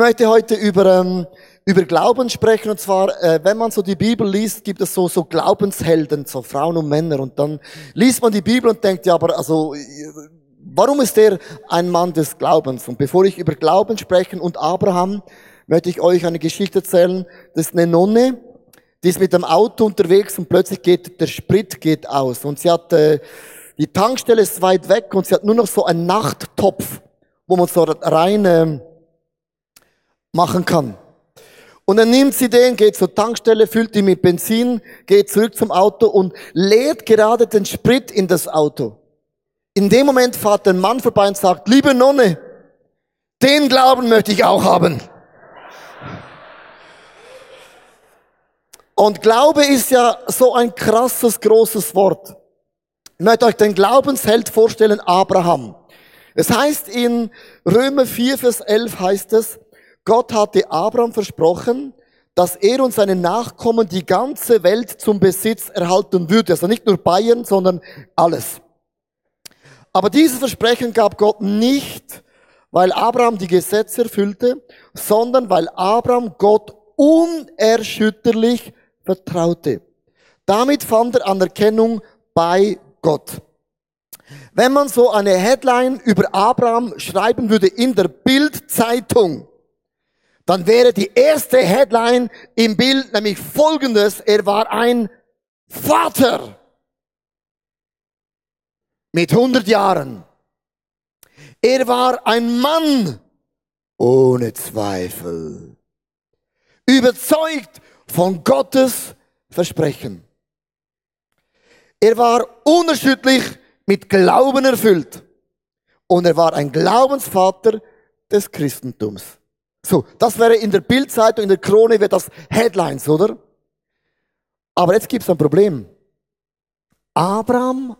Möchte heute über, ähm, über Glauben sprechen. Und zwar, äh, wenn man so die Bibel liest, gibt es so, so Glaubenshelden, so Frauen und Männer. Und dann liest man die Bibel und denkt, ja, aber also, warum ist der ein Mann des Glaubens? Und bevor ich über Glauben spreche und Abraham, möchte ich euch eine Geschichte erzählen. Das ist eine Nonne, die ist mit dem Auto unterwegs und plötzlich geht der Sprit geht aus. Und sie hat, äh, die Tankstelle ist weit weg und sie hat nur noch so einen Nachttopf, wo man so rein, äh, machen kann. Und dann nimmt sie den, geht zur Tankstelle, füllt ihn mit Benzin, geht zurück zum Auto und leert gerade den Sprit in das Auto. In dem Moment fährt ein Mann vorbei und sagt, liebe Nonne, den Glauben möchte ich auch haben. Und Glaube ist ja so ein krasses, großes Wort. Ich möchte euch den Glaubensheld vorstellen, Abraham. Es heißt in Römer 4, Vers 11 heißt es, Gott hatte Abraham versprochen, dass er und seine Nachkommen die ganze Welt zum Besitz erhalten würde. Also nicht nur Bayern, sondern alles. Aber dieses Versprechen gab Gott nicht, weil Abraham die Gesetze erfüllte, sondern weil Abraham Gott unerschütterlich vertraute. Damit fand er Anerkennung bei Gott. Wenn man so eine Headline über Abraham schreiben würde in der Bildzeitung, dann wäre die erste Headline im Bild nämlich folgendes. Er war ein Vater mit 100 Jahren. Er war ein Mann ohne Zweifel. Überzeugt von Gottes Versprechen. Er war unerschütterlich mit Glauben erfüllt. Und er war ein Glaubensvater des Christentums. So, das wäre in der Bildzeitung, in der Krone, wäre das Headlines, oder? Aber jetzt gibt es ein Problem. Abraham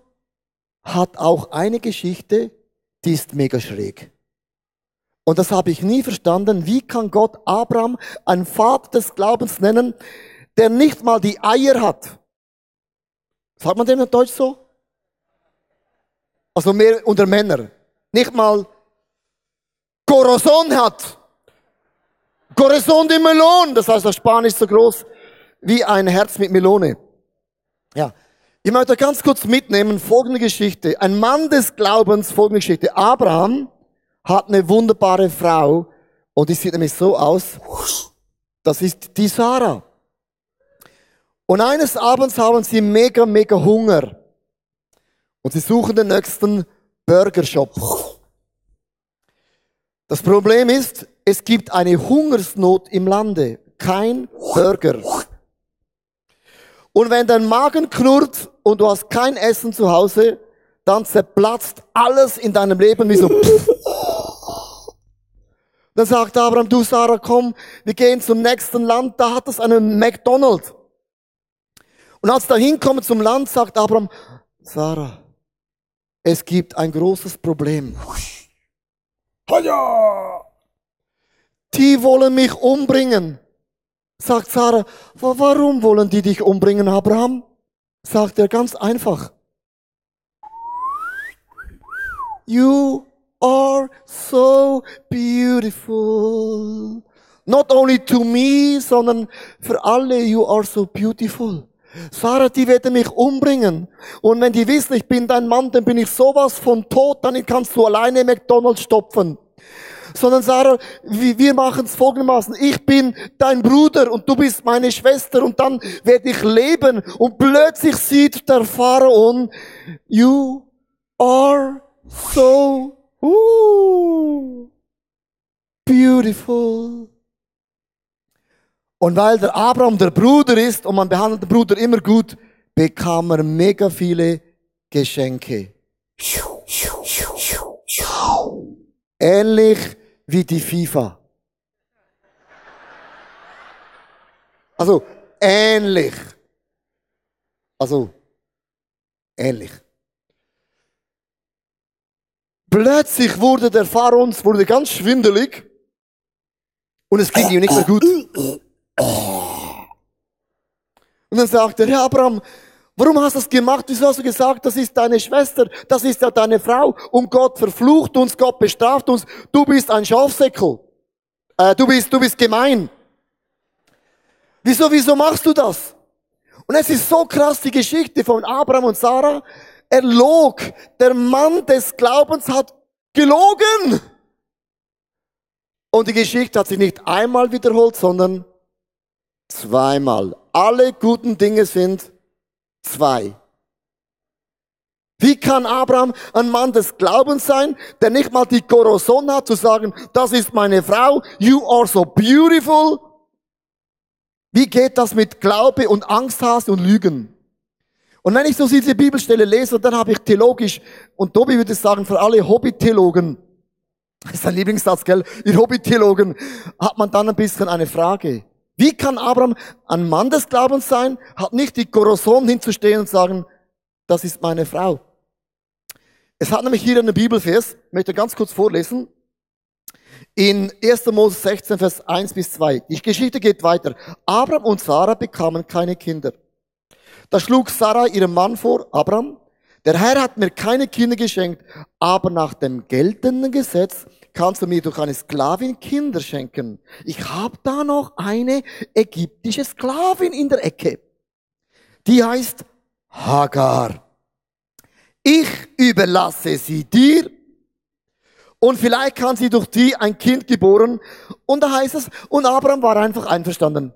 hat auch eine Geschichte, die ist mega schräg. Und das habe ich nie verstanden. Wie kann Gott Abraham ein Vater des Glaubens nennen, der nicht mal die Eier hat? Sagt man dem in Deutsch so? Also mehr unter Männer. Nicht mal Corazon hat. Corazon de Melon, das heißt auf Spanisch so groß wie ein Herz mit Melone. Ja. Ich möchte ganz kurz mitnehmen, folgende Geschichte. Ein Mann des Glaubens, folgende Geschichte. Abraham hat eine wunderbare Frau und die sieht nämlich so aus. Das ist die Sarah. Und eines Abends haben sie mega, mega Hunger. Und sie suchen den nächsten Burgershop. Das Problem ist, es gibt eine Hungersnot im Lande. Kein Burger. Und wenn dein Magen knurrt und du hast kein Essen zu Hause, dann zerplatzt alles in deinem Leben wie so. Dann sagt Abraham, du Sarah, komm, wir gehen zum nächsten Land, da hat es einen McDonald's. Und als da hinkommen zum Land, sagt Abraham, Sarah, es gibt ein großes Problem. Die wollen mich umbringen. Sagt Sarah, warum wollen die dich umbringen, Abraham? Sagt er ganz einfach. You are so beautiful. Not only to me, sondern für alle, you are so beautiful. Sarah, die werden mich umbringen. Und wenn die wissen, ich bin dein Mann, dann bin ich sowas von tot, dann kannst du alleine McDonalds stopfen. Sondern Sarah, wir machen es folgendermaßen. Ich bin dein Bruder und du bist meine Schwester und dann werde ich leben. Und plötzlich sieht der Pharaon, you are so uh, beautiful. Und weil der Abraham der Bruder ist und man behandelt den Bruder immer gut, bekam er mega viele Geschenke. Ähnlich wie die FIFA. Also ähnlich. Also ähnlich. Plötzlich wurde der Pharaon wurde ganz schwindelig und es ging ihm nicht mehr gut. Und dann sagt er, Herr Abraham, warum hast du das gemacht? Wieso hast du gesagt, das ist deine Schwester, das ist ja deine Frau und Gott verflucht uns, Gott bestraft uns, du bist ein Schafsäckel. äh, du bist, du bist gemein. Wieso, wieso machst du das? Und es ist so krass, die Geschichte von Abraham und Sarah. Er log. Der Mann des Glaubens hat gelogen. Und die Geschichte hat sich nicht einmal wiederholt, sondern zweimal. Alle guten Dinge sind zwei. Wie kann Abraham ein Mann des Glaubens sein, der nicht mal die Koroson hat, zu sagen, das ist meine Frau, you are so beautiful? Wie geht das mit Glaube und Angsthase und Lügen? Und wenn ich so diese Bibelstelle lese, dann habe ich theologisch, und Tobi würde sagen, für alle Hobby-Theologen, das ist ein Lieblingssatz, gell? Ihr Hobby-Theologen, hat man dann ein bisschen eine Frage. Wie kann Abraham ein Mann des Glaubens sein, hat nicht die Koroson hinzustehen und sagen, das ist meine Frau. Es hat nämlich hier einen Bibelvers, möchte ganz kurz vorlesen. In 1. Mose 16, Vers 1 bis 2. Die Geschichte geht weiter. Abraham und Sarah bekamen keine Kinder. Da schlug Sarah ihrem Mann vor, Abraham, der Herr hat mir keine Kinder geschenkt, aber nach dem geltenden Gesetz kannst du mir durch eine Sklavin Kinder schenken. Ich habe da noch eine ägyptische Sklavin in der Ecke. Die heißt Hagar ich überlasse sie dir und vielleicht kann sie durch die ein Kind geboren. Und da heißt es, und Abraham war einfach einverstanden.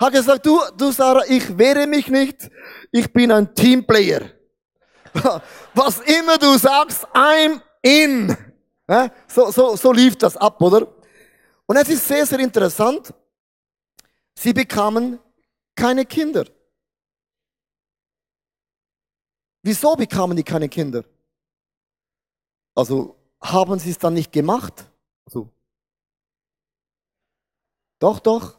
Hat gesagt, du, du Sarah, ich wehre mich nicht, ich bin ein Teamplayer. Was immer du sagst, I'm in. So, so, so lief das ab, oder? Und es ist sehr, sehr interessant. Sie bekamen keine Kinder. Wieso bekamen die keine Kinder? Also haben sie es dann nicht gemacht? Also, doch, doch.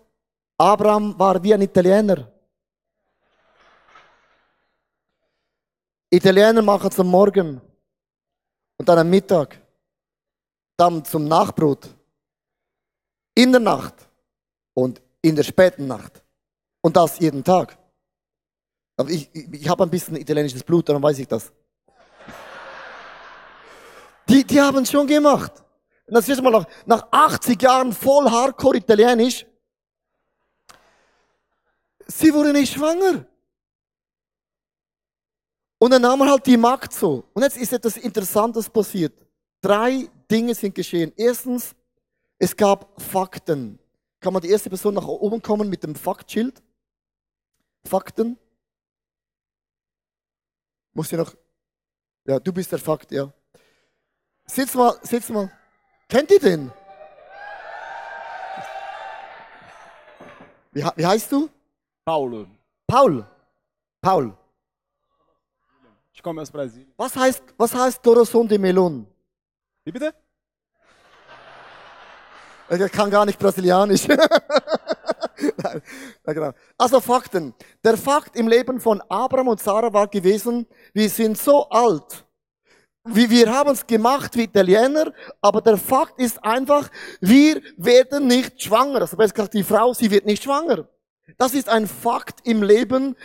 Abraham war wie ein Italiener. Italiener machen am Morgen und dann am Mittag, dann zum Nachbrot, in der Nacht und in der späten Nacht und das jeden Tag. Aber ich, ich, habe ein bisschen italienisches Blut, darum weiß ich das. Die, die haben es schon gemacht. Und das ist mal nach, nach 80 Jahren voll Hardcore Italienisch. Sie wurde nicht schwanger. Und dann nahm man halt die Magd so. Und jetzt ist etwas Interessantes passiert. Drei Dinge sind geschehen. Erstens, es gab Fakten. Kann man die erste Person nach oben kommen mit dem Faktschild? Fakten. Muss ich noch. Ja, du bist der Fakt, ja. Sitz mal, sitz mal. Kennt ihr den? Wie, wie heißt du? Paulo. Paul. Paul. Ich komme aus Brasilien. Was heißt, was heißt Corazon de Melon? Wie bitte? Er kann gar nicht brasilianisch. Nein, genau. Also Fakten. Der Fakt im Leben von Abraham und Sarah war gewesen, wir sind so alt. Wir, wir haben es gemacht wie Italiener, aber der Fakt ist einfach, wir werden nicht schwanger. Also besser gesagt, die Frau, sie wird nicht schwanger. Das ist ein Fakt im Leben,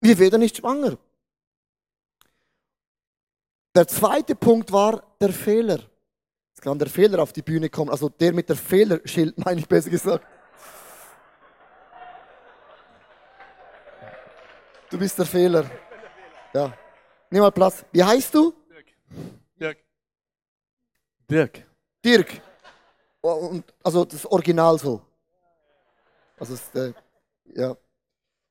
wir werden nicht schwanger. Der zweite Punkt war der Fehler. Jetzt kann der Fehler auf die Bühne kommen, also der mit der Fehlerschild, meine ich besser gesagt. Du bist der Fehler. Ja. Nimm mal Platz. Wie heißt du? Dirk. Dirk. Dirk. Oh, und, also das Original so. Also ist, äh, ja.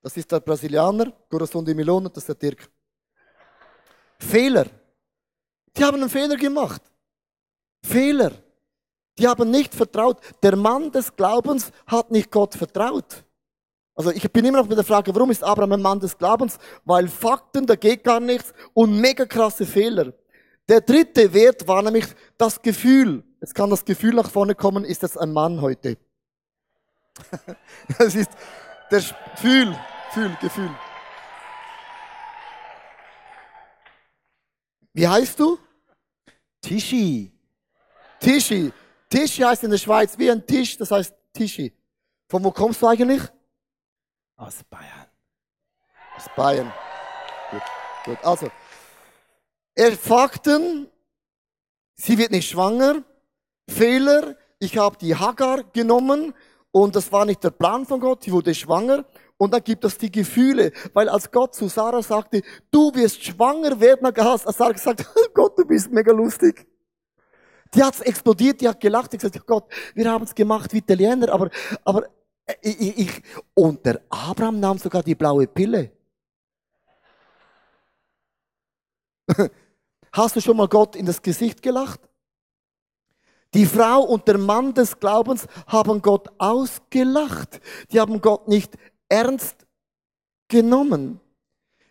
Das ist der Brasilianer, Corazon de Milon, und das ist der Dirk. Fehler. Die haben einen Fehler gemacht. Fehler. Die haben nicht vertraut. Der Mann des Glaubens hat nicht Gott vertraut. Also ich bin immer noch mit der Frage, warum ist Abraham ein Mann des Glaubens? Weil Fakten, da geht gar nichts und mega krasse Fehler. Der dritte Wert war nämlich das Gefühl. Jetzt kann das Gefühl nach vorne kommen, ist das ein Mann heute? das ist der Gefühl, Gefühl, Gefühl. Wie heißt du? Tischi. Tischi. Tischi heißt in der Schweiz wie ein Tisch, das heißt Tischi. Von wo kommst du eigentlich? Aus Bayern. Aus Bayern. Gut, gut. Also, er Fakten, sie wird nicht schwanger. Fehler, ich habe die Hagar genommen und das war nicht der Plan von Gott, sie wurde schwanger und dann gibt es die Gefühle, weil als Gott zu Sarah sagte, du wirst schwanger werden, hat Sarah gesagt, Gott, du bist mega lustig. Die hat's explodiert, die hat gelacht, die hat gesagt, Gott, wir haben es gemacht wie Italiener, aber, aber äh, ich, ich, und der Abraham nahm sogar die blaue Pille. Hast du schon mal Gott in das Gesicht gelacht? Die Frau und der Mann des Glaubens haben Gott ausgelacht. Die haben Gott nicht ernst genommen.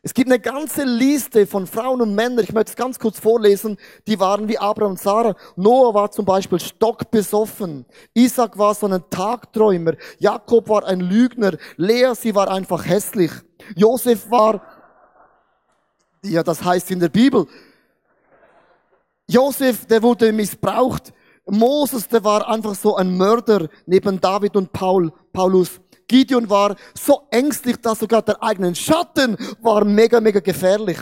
Es gibt eine ganze Liste von Frauen und Männern, ich möchte es ganz kurz vorlesen, die waren wie Abraham und Sarah. Noah war zum Beispiel stockbesoffen. Isaac war so ein Tagträumer. Jakob war ein Lügner. Lea, sie war einfach hässlich. Josef war, ja, das heißt in der Bibel. Josef, der wurde missbraucht. Moses, der war einfach so ein Mörder neben David und Paul, Paulus. Gideon war so ängstlich, dass sogar der eigenen Schatten war mega, mega gefährlich.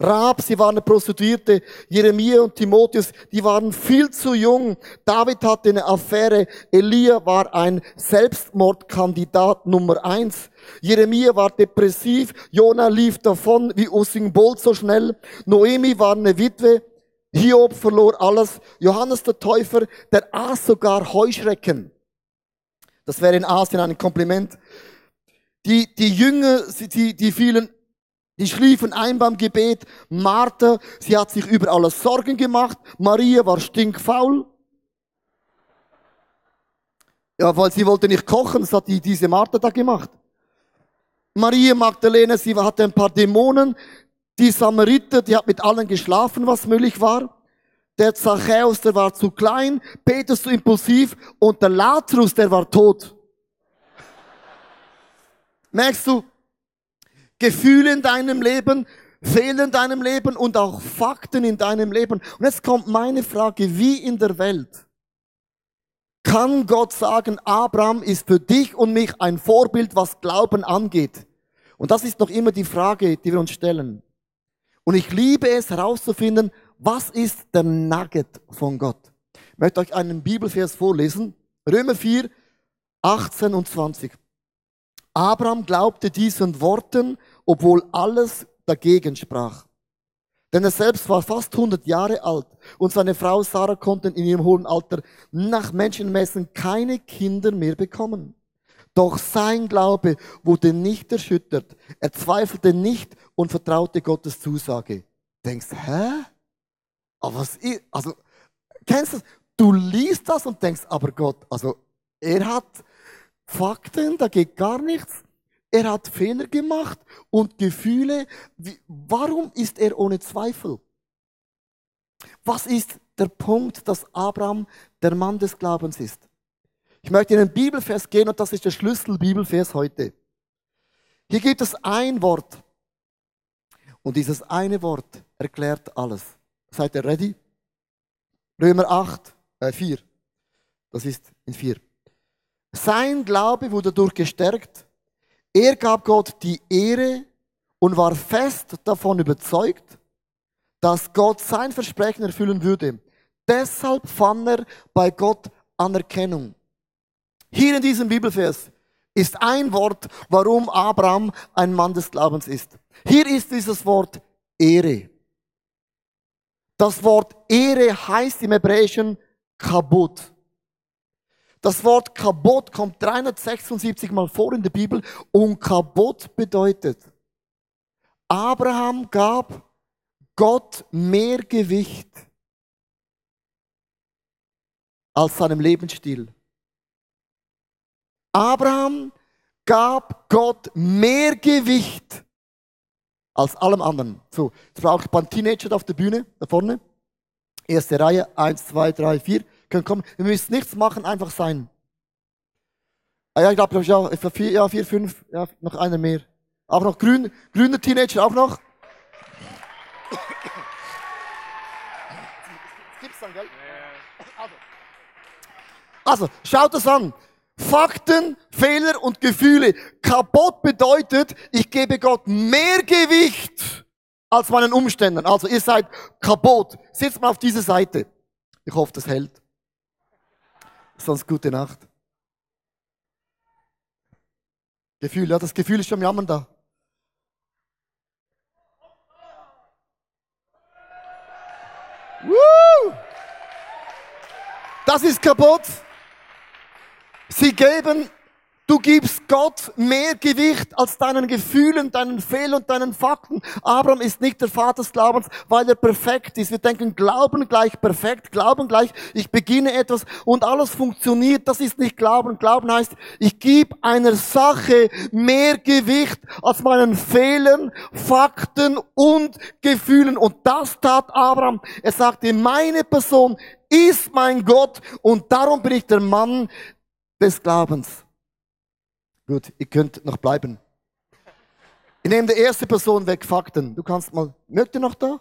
Raab, sie war eine Prostituierte. Jeremia und Timotheus, die waren viel zu jung. David hatte eine Affäre. Elia war ein Selbstmordkandidat Nummer eins. Jeremia war depressiv. Jona lief davon wie Usain Bolt so schnell. Noemi war eine Witwe. Hiob verlor alles. Johannes der Täufer, der aß sogar Heuschrecken. Das wäre in Asien ein Kompliment. Die, die Jünger, die, die fielen, die schliefen ein beim Gebet. Martha, sie hat sich über alles Sorgen gemacht. Maria war stinkfaul. Ja, weil sie wollte nicht kochen, das hat die, diese Martha da gemacht. Maria Magdalena, sie hatte ein paar Dämonen. Die Samariter, die hat mit allen geschlafen, was möglich war. Der Zachäus, der war zu klein. Petrus zu impulsiv. Und der Lazarus, der war tot. Merkst du, Gefühle in deinem Leben, Fehler in deinem Leben und auch Fakten in deinem Leben. Und jetzt kommt meine Frage, wie in der Welt kann Gott sagen, Abraham ist für dich und mich ein Vorbild, was Glauben angeht? Und das ist noch immer die Frage, die wir uns stellen. Und ich liebe es herauszufinden, was ist der Nugget von Gott? Ich möchte euch einen Bibelvers vorlesen. Römer 4, 18 und 20. Abraham glaubte diesen Worten, obwohl alles dagegen sprach. Denn er selbst war fast 100 Jahre alt und seine Frau Sarah konnten in ihrem hohen Alter nach Menschenmessen keine Kinder mehr bekommen. Doch sein Glaube wurde nicht erschüttert. Er zweifelte nicht und vertraute Gottes Zusage. Denkst, hä? Aber was ist, also, kennst du das? Du liest das und denkst, aber Gott, also, er hat Fakten, da geht gar nichts. Er hat Fehler gemacht und Gefühle. Wie, warum ist er ohne Zweifel? Was ist der Punkt, dass Abraham der Mann des Glaubens ist? Ich möchte in den Bibelvers gehen und das ist der Schlüssel-Bibelvers heute. Hier gibt es ein Wort. Und dieses eine Wort erklärt alles. Seid ihr ready? Römer 8, äh 4. Das ist in 4. Sein Glaube wurde dadurch gestärkt. Er gab Gott die Ehre und war fest davon überzeugt, dass Gott sein Versprechen erfüllen würde. Deshalb fand er bei Gott Anerkennung. Hier in diesem Bibelvers ist ein Wort, warum Abraham ein Mann des Glaubens ist. Hier ist dieses Wort Ehre. Das Wort Ehre heißt im Hebräischen Kabot. Das Wort Kabot kommt 376 Mal vor in der Bibel und Kabot bedeutet, Abraham gab Gott mehr Gewicht als seinem Lebensstil. Abraham gab Gott mehr Gewicht als allem anderen. So, jetzt brauche ich ein paar Teenager auf der Bühne, da vorne. Erste Reihe, eins, zwei, drei, vier. Können kommen. Wir müssen nichts machen, einfach sein. Ah ja, ich glaube, ja, vier, ja, vier, fünf, ja, noch einer mehr. Auch noch grün, grüne Teenager, auch noch. Gibt's dann, gell? Also schaut es an. Fakten, Fehler und Gefühle. Kaputt bedeutet, ich gebe Gott mehr Gewicht als meinen Umständen. Also ihr seid kaputt. Sitzt mal auf dieser Seite. Ich hoffe, das hält. Sonst gute Nacht. Gefühl, ja, das Gefühl ist schon am Jammern da. Woo! Das ist kaputt. Sie geben Du gibst Gott mehr Gewicht als deinen Gefühlen, deinen Fehlern und deinen Fakten. Abraham ist nicht der Vater des Glaubens, weil er perfekt ist. Wir denken, Glauben gleich perfekt, Glauben gleich, ich beginne etwas und alles funktioniert. Das ist nicht Glauben. Glauben heißt, ich gebe einer Sache mehr Gewicht als meinen Fehlern, Fakten und Gefühlen. Und das tat Abraham. Er sagte, meine Person ist mein Gott und darum bin ich der Mann des Glaubens. Gut, ihr könnt noch bleiben. Ich nehme die erste Person weg, Fakten. Du kannst mal, mögt ihr noch da?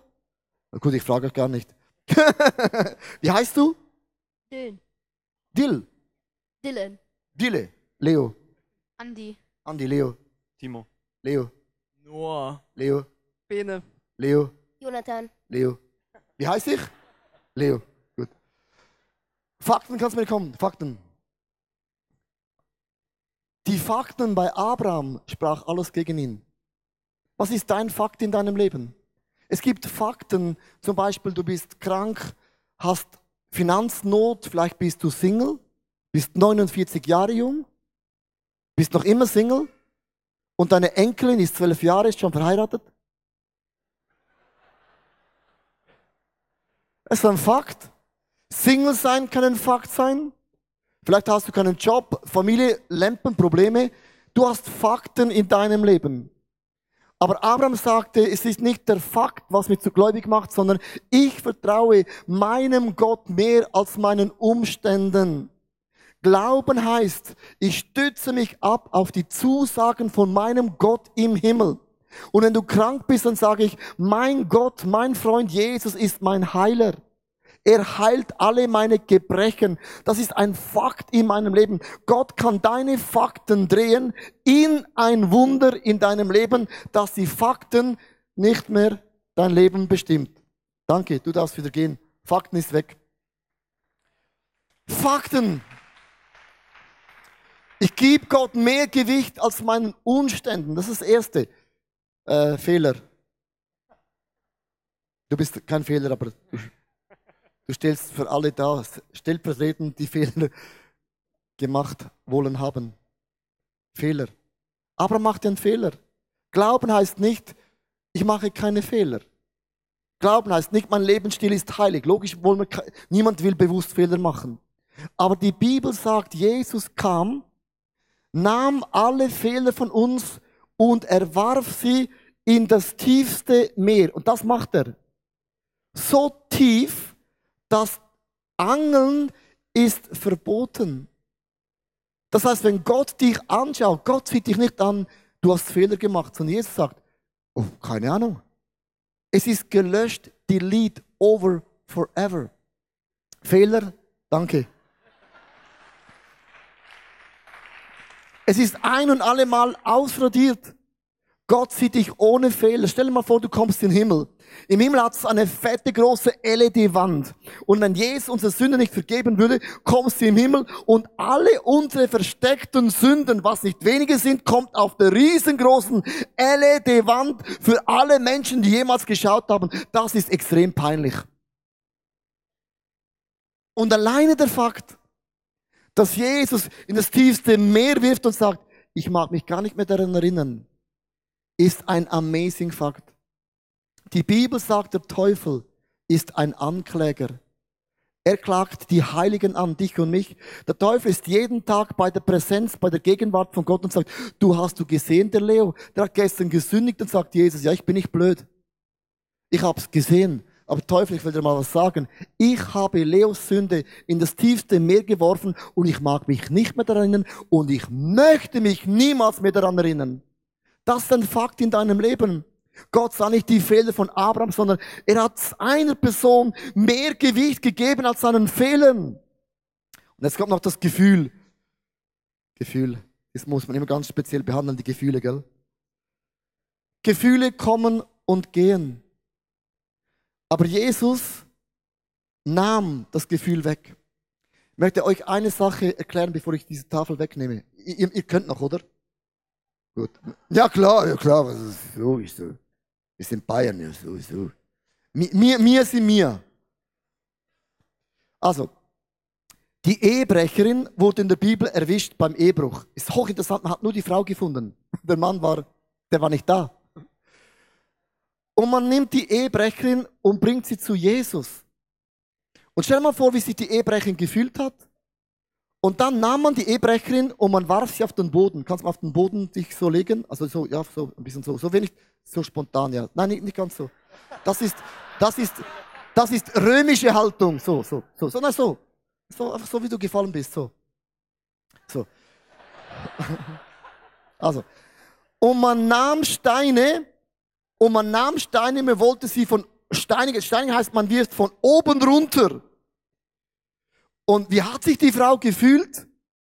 Na gut, ich frage euch gar nicht. Wie heißt du? Dylan. Dill. Dylan. Dille. Leo. Andi. Andi, Leo. Timo. Leo. Noah. Leo. Bene. Leo. Jonathan. Leo. Wie heißt ich? Leo. Gut. Fakten kannst du mir kommen. Fakten. Die Fakten bei Abraham sprach alles gegen ihn. Was ist dein Fakt in deinem Leben? Es gibt Fakten, zum Beispiel du bist krank, hast Finanznot, vielleicht bist du Single, bist 49 Jahre jung, bist noch immer Single und deine Enkelin ist zwölf Jahre, ist schon verheiratet. Es ist ein Fakt. Single sein kann ein Fakt sein. Vielleicht hast du keinen Job, Familie, Lampen, Probleme. Du hast Fakten in deinem Leben. Aber Abraham sagte, es ist nicht der Fakt, was mich zu gläubig macht, sondern ich vertraue meinem Gott mehr als meinen Umständen. Glauben heißt, ich stütze mich ab auf die Zusagen von meinem Gott im Himmel. Und wenn du krank bist, dann sage ich, mein Gott, mein Freund Jesus ist mein Heiler. Er heilt alle meine Gebrechen. Das ist ein Fakt in meinem Leben. Gott kann deine Fakten drehen in ein Wunder in deinem Leben, dass die Fakten nicht mehr dein Leben bestimmt. Danke, du darfst wieder gehen. Fakten ist weg. Fakten. Ich gebe Gott mehr Gewicht als meinen Umständen. Das ist das erste. Äh, Fehler. Du bist kein Fehler, aber du stellst für alle da, stellvertretend die Fehler gemacht wollen haben. Fehler. Aber macht einen Fehler. Glauben heißt nicht, ich mache keine Fehler. Glauben heißt nicht, mein Lebensstil ist heilig. Logisch, wir, niemand will bewusst Fehler machen. Aber die Bibel sagt, Jesus kam, nahm alle Fehler von uns und er warf sie in das tiefste Meer. Und das macht er. So tief, das Angeln ist verboten. Das heißt, wenn Gott dich anschaut, Gott sieht dich nicht an, du hast Fehler gemacht, sondern Jesus sagt, oh, keine Ahnung. Es ist gelöscht, delete, over, forever. Fehler, danke. Es ist ein und alle Mal ausradiert. Gott sieht dich ohne Fehler. Stell dir mal vor, du kommst in den Himmel. Im Himmel hat es eine fette, große LED-Wand. Und wenn Jesus unsere Sünde nicht vergeben würde, kommst du im Himmel und alle unsere versteckten Sünden, was nicht wenige sind, kommt auf der riesengroßen LED-Wand für alle Menschen, die jemals geschaut haben. Das ist extrem peinlich. Und alleine der Fakt, dass Jesus in das tiefste Meer wirft und sagt, ich mag mich gar nicht mehr daran erinnern, ist ein amazing Fakt. Die Bibel sagt, der Teufel ist ein Ankläger. Er klagt die Heiligen an, dich und mich. Der Teufel ist jeden Tag bei der Präsenz, bei der Gegenwart von Gott und sagt, du hast du gesehen, der Leo, der hat gestern gesündigt und sagt Jesus, ja, ich bin nicht blöd. Ich hab's gesehen. Aber Teufel, ich will dir mal was sagen. Ich habe Leos Sünde in das tiefste Meer geworfen und ich mag mich nicht mehr daran erinnern und ich möchte mich niemals mehr daran erinnern. Das ist ein Fakt in deinem Leben. Gott sah nicht die Fehler von Abraham, sondern er hat einer Person mehr Gewicht gegeben als seinen Fehlern. Und jetzt kommt noch das Gefühl. Gefühl. Das muss man immer ganz speziell behandeln, die Gefühle, gell? Gefühle kommen und gehen. Aber Jesus nahm das Gefühl weg. Ich möchte euch eine Sache erklären, bevor ich diese Tafel wegnehme. Ihr, ihr könnt noch, oder? Gut. Ja klar, ja klar, das ist logisch so. Wir sind Bayern, ja sowieso. Mir, mir sind mir. Also, die Ehebrecherin wurde in der Bibel erwischt beim Ehebruch. Ist hochinteressant, man hat nur die Frau gefunden. Der Mann war, der war nicht da. Und man nimmt die Ehebrecherin und bringt sie zu Jesus. Und stell dir mal vor, wie sich die Ehebrecherin gefühlt hat. Und dann nahm man die Ehebrecherin und man warf sie auf den Boden. Kannst du auf den Boden dich so legen? Also so, ja, so ein bisschen so. So wenig, so spontan, ja. Nein, nicht, nicht ganz so. Das ist, das ist, das ist römische Haltung. So, so, so, so, so. So, einfach so, wie du gefallen bist, so. So. Also. Und man nahm Steine, und man nahm Steine, man wollte sie von Steinigen. Steinigen heißt, man wirft von oben runter. Und wie hat sich die Frau gefühlt?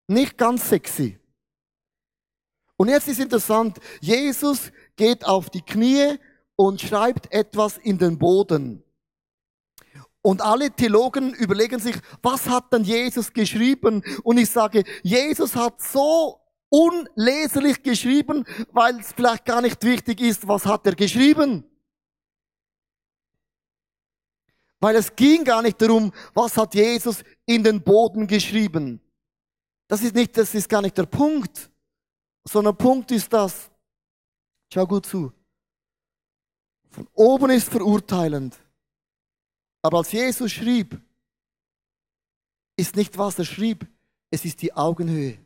Nicht ganz sexy. Und jetzt ist interessant, Jesus geht auf die Knie und schreibt etwas in den Boden. Und alle Theologen überlegen sich, was hat denn Jesus geschrieben? Und ich sage, Jesus hat so unleserlich geschrieben, weil es vielleicht gar nicht wichtig ist, was hat er geschrieben. Weil es ging gar nicht darum, was hat Jesus in den Boden geschrieben. Das ist nicht, das ist gar nicht der Punkt, sondern Punkt ist das. Schau gut zu. Von oben ist verurteilend. Aber als Jesus schrieb, ist nicht was er schrieb, es ist die Augenhöhe.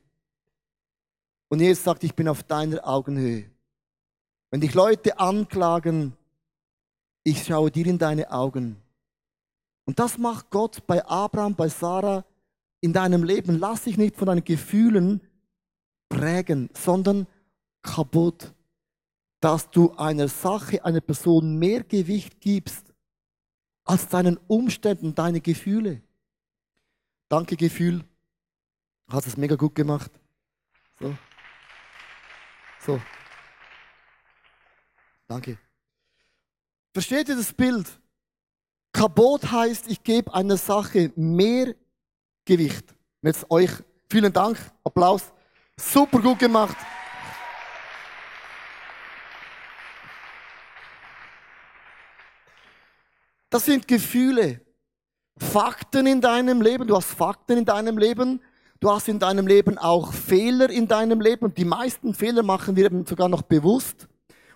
Und Jesus sagt, ich bin auf deiner Augenhöhe. Wenn dich Leute anklagen, ich schaue dir in deine Augen. Und das macht Gott bei Abraham, bei Sarah in deinem Leben. Lass dich nicht von deinen Gefühlen prägen, sondern kaputt. Dass du einer Sache, einer Person mehr Gewicht gibst als deinen Umständen, deine Gefühle. Danke, Gefühl. Hast es mega gut gemacht. So. So. Danke. Versteht ihr das Bild? Kabot heißt, ich gebe einer Sache mehr Gewicht. Jetzt euch vielen Dank, Applaus. Super gut gemacht. Das sind Gefühle, Fakten in deinem Leben. Du hast Fakten in deinem Leben. Du hast in deinem Leben auch Fehler in deinem Leben. Und die meisten Fehler machen wir eben sogar noch bewusst.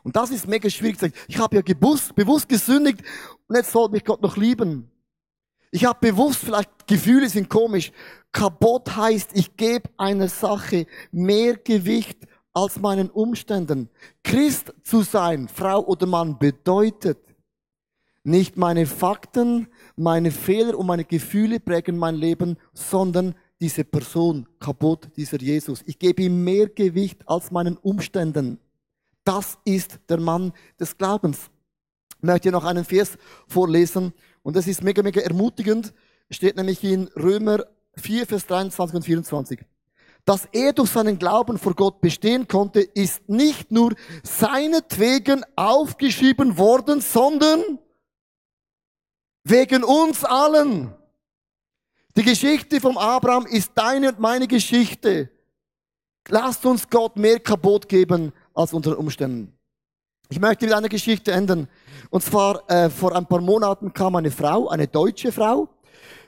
Und das ist mega schwierig. Ich habe ja gewusst, bewusst gesündigt und jetzt soll mich Gott noch lieben. Ich habe bewusst, vielleicht Gefühle sind komisch. Kaputt heißt, ich gebe einer Sache mehr Gewicht als meinen Umständen. Christ zu sein, Frau oder Mann, bedeutet, nicht meine Fakten, meine Fehler und meine Gefühle prägen mein Leben, sondern diese Person kaputt, dieser Jesus. Ich gebe ihm mehr Gewicht als meinen Umständen. Das ist der Mann des Glaubens. Ich möchte noch einen Vers vorlesen und das ist mega, mega ermutigend. Steht nämlich in Römer 4, Vers 23 und 24. Dass er durch seinen Glauben vor Gott bestehen konnte, ist nicht nur seinetwegen aufgeschrieben worden, sondern wegen uns allen. Die Geschichte vom Abraham ist deine und meine Geschichte. Lasst uns Gott mehr kaputt geben als unseren Umständen. Ich möchte mit einer Geschichte enden. Und zwar äh, vor ein paar Monaten kam eine Frau, eine deutsche Frau.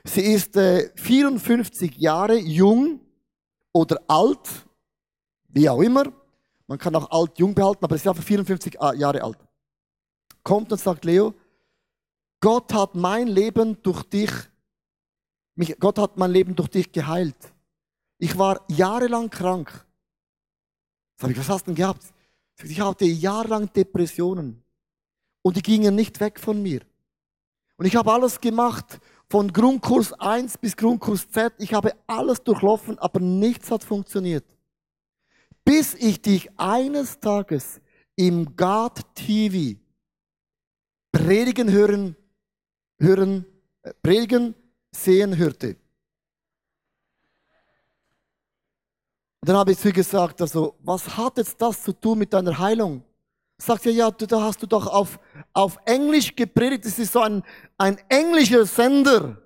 Sie ist äh, 54 Jahre jung oder alt, wie auch immer. Man kann auch alt jung behalten, aber sie ist einfach 54 äh, Jahre alt. Kommt und sagt, Leo, Gott hat mein Leben durch dich, mich, Gott hat mein Leben durch dich geheilt. Ich war jahrelang krank. Sag ich, was hast du denn gehabt? Ich hatte jahrelang Depressionen. Und die gingen nicht weg von mir. Und ich habe alles gemacht, von Grundkurs 1 bis Grundkurs Z. Ich habe alles durchlaufen, aber nichts hat funktioniert. Bis ich dich eines Tages im God TV predigen hören hören, äh, predigen, sehen hörte. Und dann habe ich zu ihr gesagt, also, was hat jetzt das zu tun mit deiner Heilung? Sagt er, ja, du, da hast du doch auf, auf Englisch gepredigt, das ist so ein, ein englischer Sender.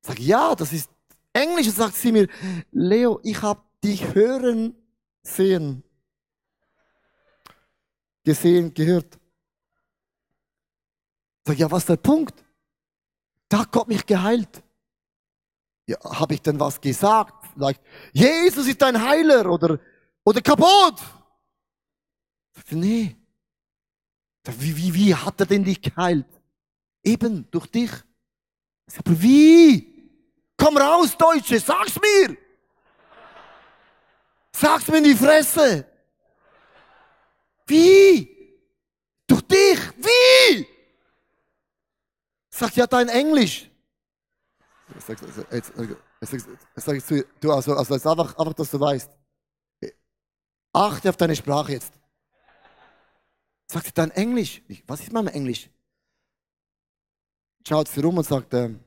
Sag, ja, das ist Englisch. Sagt sie mir, Leo, ich habe dich hören sehen. Gesehen, gehört. Sag, ja, was ist der Punkt? Da hat Gott mich geheilt. Ja, habe ich denn was gesagt? Vielleicht, Jesus ist dein Heiler oder, oder kaputt. Sagt nee. Wie, wie, wie hat er denn dich geheilt? Eben, durch dich. Sag, Aber wie? Komm raus, Deutsche, sag's mir! Sag's mir in die Fresse! Wie? Durch dich? Wie? Sagt ja dein Englisch. Jetzt, jetzt, jetzt, jetzt sag ich zu du, also, also jetzt einfach, einfach, dass du weißt. Achte auf deine Sprache jetzt. Sagt sie dein Englisch? Ich, was ist mein Englisch? Schaut sie rum und sagt, ähm,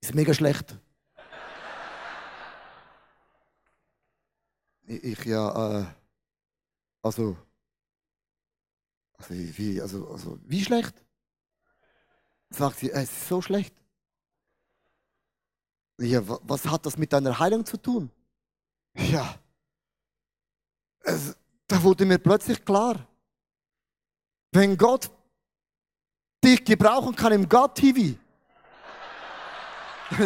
ist mega schlecht. Ich ja, äh, also, also wie, also, also, wie schlecht? Sagt sie, es ist so schlecht. Ja, wa- was hat das mit deiner Heilung zu tun? Ja, es, da wurde mir plötzlich klar, wenn Gott dich gebrauchen kann im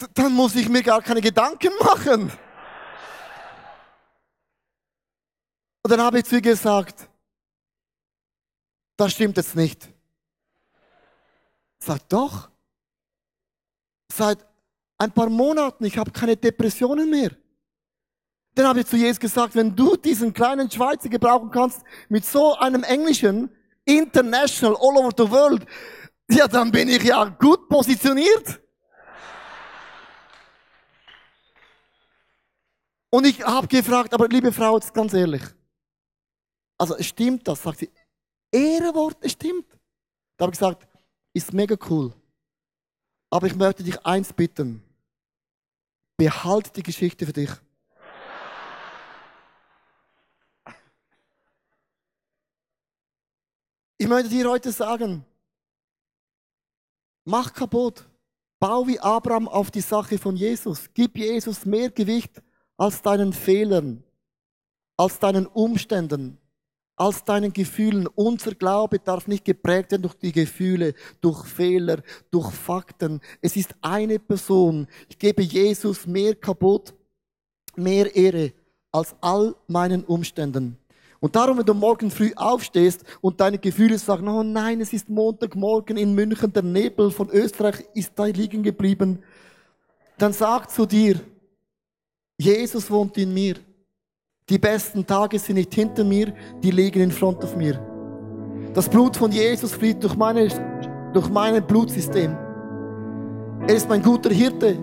D- dann muss ich mir gar keine Gedanken machen. Und dann habe ich zu ihr gesagt, das stimmt jetzt nicht. Sagt doch. Seit ein paar Monaten, ich habe keine Depressionen mehr. Dann habe ich zu Jesus gesagt, wenn du diesen kleinen Schweizer gebrauchen kannst mit so einem Englischen, international, all over the world, ja, dann bin ich ja gut positioniert. Und ich habe gefragt, aber liebe Frau, jetzt ganz ehrlich, also stimmt das? Sagt sie, Ehrenwort, es stimmt. Da habe ich gesagt, ist mega cool. Aber ich möchte dich eins bitten. Behalte die Geschichte für dich. Ich möchte dir heute sagen, mach kaputt. Bau wie Abraham auf die Sache von Jesus. Gib Jesus mehr Gewicht als deinen Fehlern, als deinen Umständen, als deinen Gefühlen. Unser Glaube darf nicht geprägt werden durch die Gefühle, durch Fehler, durch Fakten. Es ist eine Person. Ich gebe Jesus mehr kaputt, mehr Ehre als all meinen Umständen. Und darum, wenn du morgen früh aufstehst und deine Gefühle sagen, oh nein, es ist Montagmorgen in München, der Nebel von Österreich ist da liegen geblieben, dann sag zu dir, Jesus wohnt in mir. Die besten Tage sind nicht hinter mir, die liegen in front of mir. Das Blut von Jesus fließt durch, meine, durch mein Blutsystem. Er ist mein guter Hirte.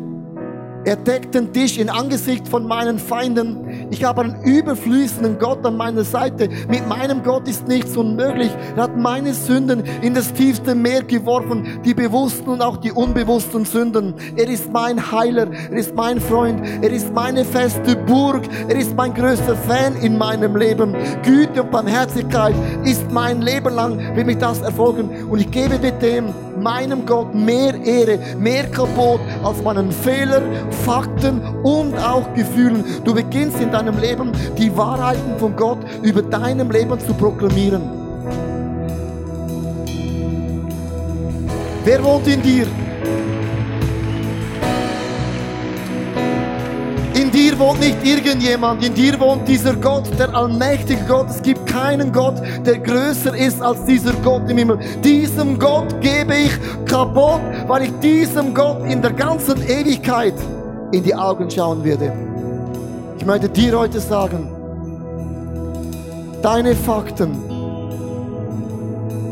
Er deckt den Tisch in Angesicht von meinen Feinden. Ich habe einen überfließenden Gott an meiner Seite. Mit meinem Gott ist nichts unmöglich. Er hat meine Sünden in das tiefste Meer geworfen, die bewussten und auch die unbewussten Sünden. Er ist mein Heiler, er ist mein Freund, er ist meine feste Burg, er ist mein größter Fan in meinem Leben. Güte und Barmherzigkeit ist mein Leben lang, will mich das erfolgen. Und ich gebe mit dem meinem Gott mehr Ehre, mehr kaputt als meinen Fehler, Fakten und auch Gefühlen. Du beginnst in deinem Leben die Wahrheiten von Gott über deinem Leben zu proklamieren. Wer wohnt in dir? Dir wohnt nicht irgendjemand, in dir wohnt dieser Gott, der allmächtige Gott. Es gibt keinen Gott, der größer ist als dieser Gott im Himmel. Diesem Gott gebe ich kaputt, weil ich diesem Gott in der ganzen Ewigkeit in die Augen schauen werde. Ich möchte dir heute sagen, deine Fakten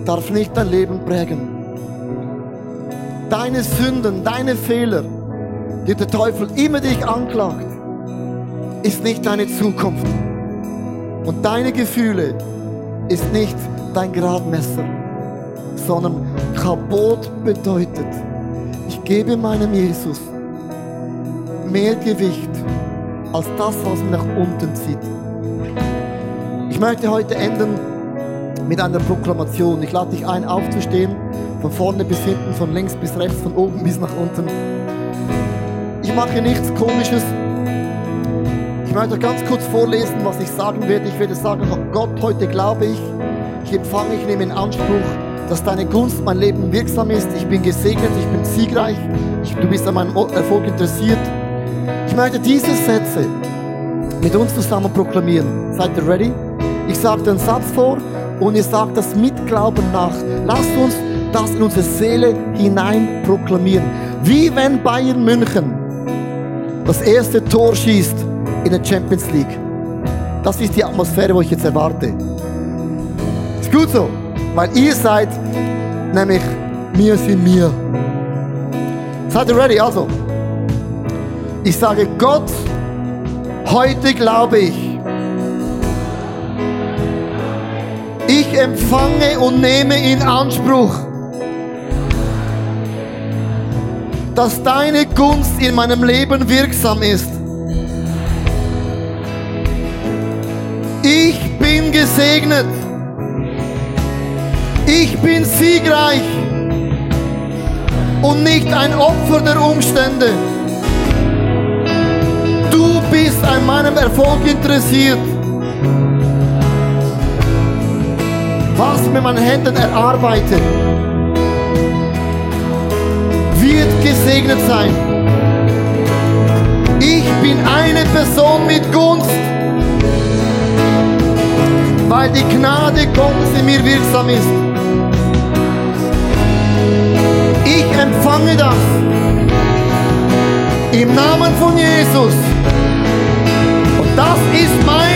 darf nicht dein Leben prägen. Deine Sünden, deine Fehler, die der Teufel immer dich anklagt, ist nicht deine Zukunft. Und deine Gefühle ist nicht dein Gradmesser, sondern kaputt bedeutet, ich gebe meinem Jesus mehr Gewicht als das, was nach unten zieht. Ich möchte heute enden mit einer Proklamation. Ich lade dich ein, aufzustehen, von vorne bis hinten, von links bis rechts, von oben bis nach unten. Ich mache nichts Komisches. Ich möchte ganz kurz vorlesen, was ich sagen werde. Ich werde sagen, Gott, heute glaube ich, ich empfange, ich nehme in Anspruch, dass deine Gunst mein Leben wirksam ist. Ich bin gesegnet, ich bin siegreich. Ich, du bist an meinem Erfolg interessiert. Ich möchte diese Sätze mit uns zusammen proklamieren. Seid ihr ready? Ich sage den Satz vor und ihr sagt das mit Glauben nach. Lasst uns das in unsere Seele hinein proklamieren. Wie wenn Bayern München das erste Tor schießt in der Champions League. Das ist die Atmosphäre, wo ich jetzt erwarte. Ist gut so, weil ihr seid nämlich mir sind mir. Seid ihr ready? Also, ich sage Gott, heute glaube ich, ich empfange und nehme in Anspruch, dass deine Gunst in meinem Leben wirksam ist. Ich bin gesegnet. Ich bin siegreich und nicht ein Opfer der Umstände. Du bist an meinem Erfolg interessiert. Was mit meinen Händen erarbeite, wird gesegnet sein. Ich bin eine Person mit Gunst, weil die Gnade Gottes in mir wirksam ist. Ich empfange das im Namen von Jesus. Und das ist mein